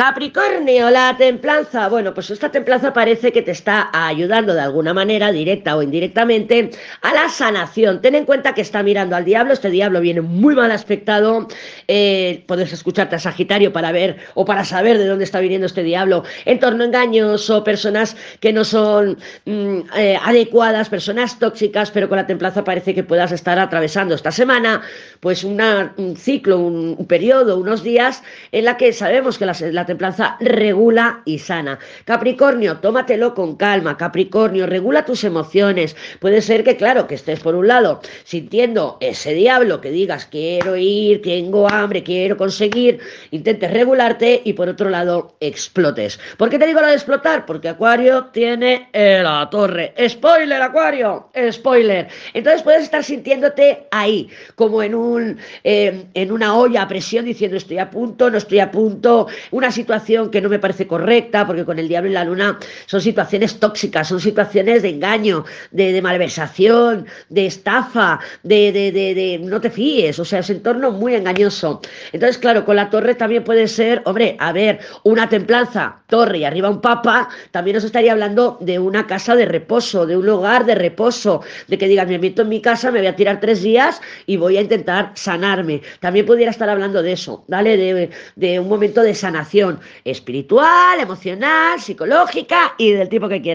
Capricornio, la templanza. Bueno, pues esta templanza parece que te está ayudando de alguna manera, directa o indirectamente, a la sanación. Ten en cuenta que está mirando al diablo, este diablo viene muy mal aspectado. Eh, puedes escucharte a Sagitario para ver o para saber de dónde está viniendo este diablo. Entorno engañoso, personas que no son mm, eh, adecuadas, personas tóxicas, pero con la templanza parece que puedas estar atravesando esta semana, pues un ciclo, un, periodo, unos días en la que sabemos que la, la templanza regula y sana. Capricornio, tómatelo con calma. Capricornio, regula tus emociones. Puede ser que, claro, que estés por un lado sintiendo ese diablo, que digas quiero ir, tengo hambre, quiero conseguir, intentes regularte y por otro lado explotes. ¿Por qué te digo lo de explotar? Porque Acuario tiene la torre. Spoiler, Acuario, spoiler. Entonces puedes estar sintiéndote ahí, como en un eh, en una olla a presión, diciendo estoy a punto, no estoy a punto, una situación que no me parece correcta, porque con el diablo y la luna son situaciones tóxicas, son situaciones de engaño, de, malversación, de estafa, de, no te fíes, o sea, es un entorno muy engañoso. Entonces, claro, con la torre también puede ser, hombre, a ver, una templanza, torre y arriba un papa, también nos estaría hablando de una casa de reposo, de un lugar de reposo, de que digas, me meto en mi casa, me voy a tirar tres días y voy a intentar sanarme. También pudiera estar hablando de eso, ¿vale? De, un momento de espiritual, emocional, psicológica y del tipo que quieras.